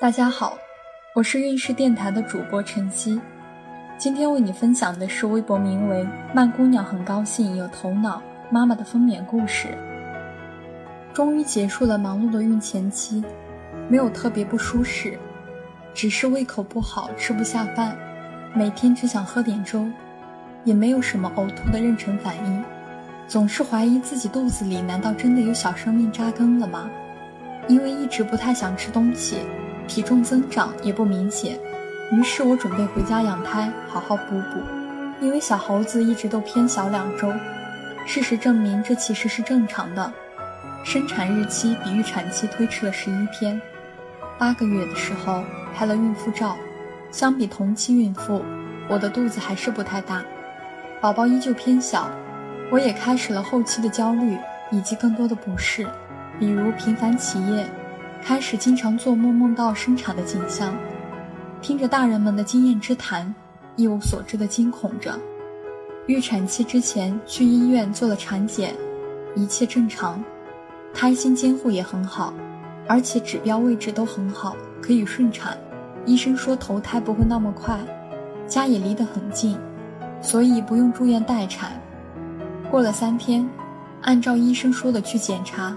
大家好，我是运势电台的主播晨曦，今天为你分享的是微博名为“曼姑娘很高兴有头脑妈妈”的分娩故事。终于结束了忙碌的孕前期，没有特别不舒适，只是胃口不好，吃不下饭，每天只想喝点粥，也没有什么呕吐的妊娠反应，总是怀疑自己肚子里难道真的有小生命扎根了吗？因为一直不太想吃东西。体重增长也不明显，于是我准备回家养胎，好好补补。因为小猴子一直都偏小两周，事实证明这其实是正常的。生产日期比预产期推迟了十一天。八个月的时候拍了孕妇照，相比同期孕妇，我的肚子还是不太大，宝宝依旧偏小。我也开始了后期的焦虑以及更多的不适，比如频繁起夜。开始经常做梦，梦到生产的景象，听着大人们的经验之谈，一无所知的惊恐着。预产期之前去医院做了产检，一切正常，胎心监护也很好，而且指标位置都很好，可以顺产。医生说头胎不会那么快，家也离得很近，所以不用住院待产。过了三天，按照医生说的去检查，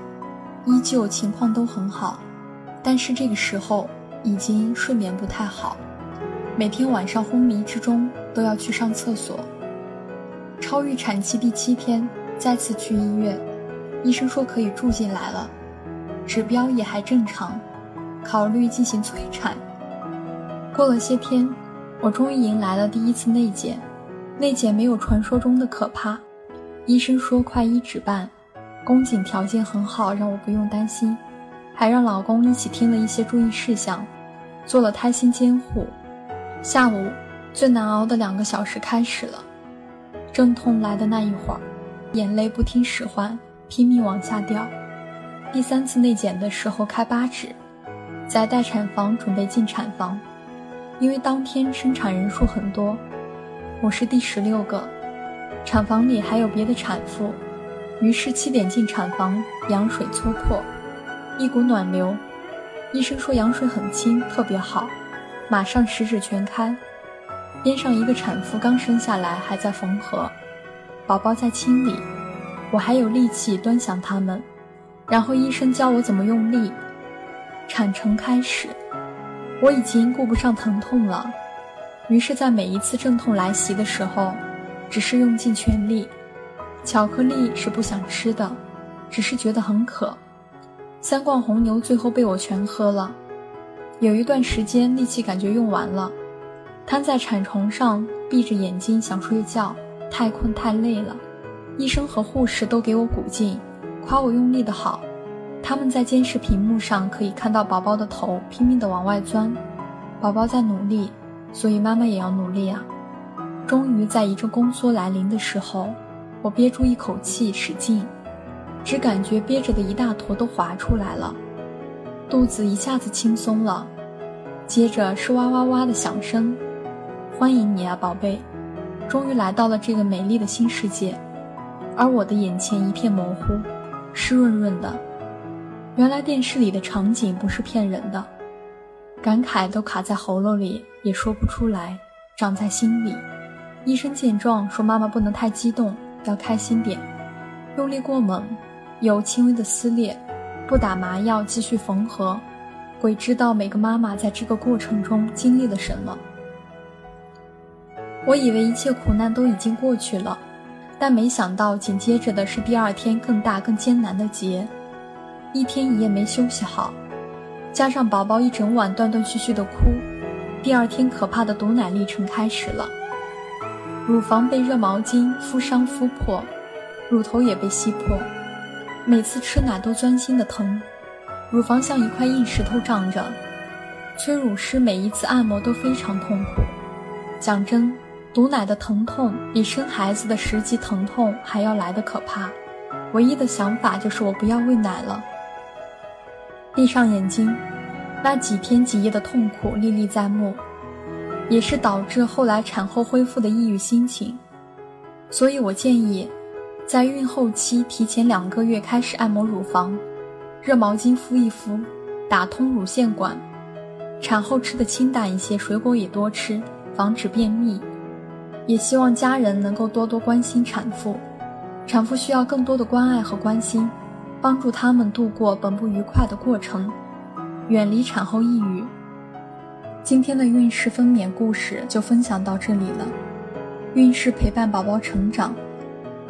依旧情况都很好。但是这个时候已经睡眠不太好，每天晚上昏迷之中都要去上厕所。超预产期第七天再次去医院，医生说可以住进来了，指标也还正常，考虑进行催产。过了些天，我终于迎来了第一次内检，内检没有传说中的可怕，医生说快一指半，宫颈条件很好，让我不用担心。还让老公一起听了一些注意事项，做了胎心监护。下午最难熬的两个小时开始了，阵痛来的那一会儿，眼泪不听使唤，拼命往下掉。第三次内检的时候开八指，在待产房准备进产房，因为当天生产人数很多，我是第十六个，产房里还有别的产妇，于是七点进产房，羊水搓破。一股暖流，医生说羊水很清，特别好，马上十指全开。边上一个产妇刚生下来，还在缝合，宝宝在清理，我还有力气端详他们。然后医生教我怎么用力。产程开始，我已经顾不上疼痛了，于是，在每一次阵痛来袭的时候，只是用尽全力。巧克力是不想吃的，只是觉得很渴。三罐红牛最后被我全喝了，有一段时间力气感觉用完了，瘫在产床上闭着眼睛想睡觉，太困太累了。医生和护士都给我鼓劲，夸我用力的好。他们在监视屏幕上可以看到宝宝的头拼命的往外钻，宝宝在努力，所以妈妈也要努力啊。终于在一阵宫缩来临的时候，我憋住一口气使劲。只感觉憋着的一大坨都滑出来了，肚子一下子轻松了，接着是哇哇哇的响声。欢迎你啊，宝贝，终于来到了这个美丽的新世界。而我的眼前一片模糊，湿润润的。原来电视里的场景不是骗人的，感慨都卡在喉咙里，也说不出来，长在心里。医生见状说：“妈妈不能太激动，要开心点，用力过猛。”有轻微的撕裂，不打麻药继续缝合，鬼知道每个妈妈在这个过程中经历了什么。我以为一切苦难都已经过去了，但没想到紧接着的是第二天更大更艰难的劫，一天一夜没休息好，加上宝宝一整晚断断续续的哭，第二天可怕的堵奶历程开始了。乳房被热毛巾敷伤敷破，乳头也被吸破。每次吃奶都钻心的疼，乳房像一块硬石头胀着，催乳师每一次按摩都非常痛苦。讲真，堵奶的疼痛比生孩子的实际疼痛还要来的可怕。唯一的想法就是我不要喂奶了。闭上眼睛，那几天几夜的痛苦历历在目，也是导致后来产后恢复的抑郁心情。所以我建议。在孕后期提前两个月开始按摩乳房，热毛巾敷一敷，打通乳腺管，产后吃的清淡一些，水果也多吃，防止便秘。也希望家人能够多多关心产妇，产妇需要更多的关爱和关心，帮助他们度过本不愉快的过程，远离产后抑郁。今天的孕势分娩故事就分享到这里了。孕势陪伴宝宝成长，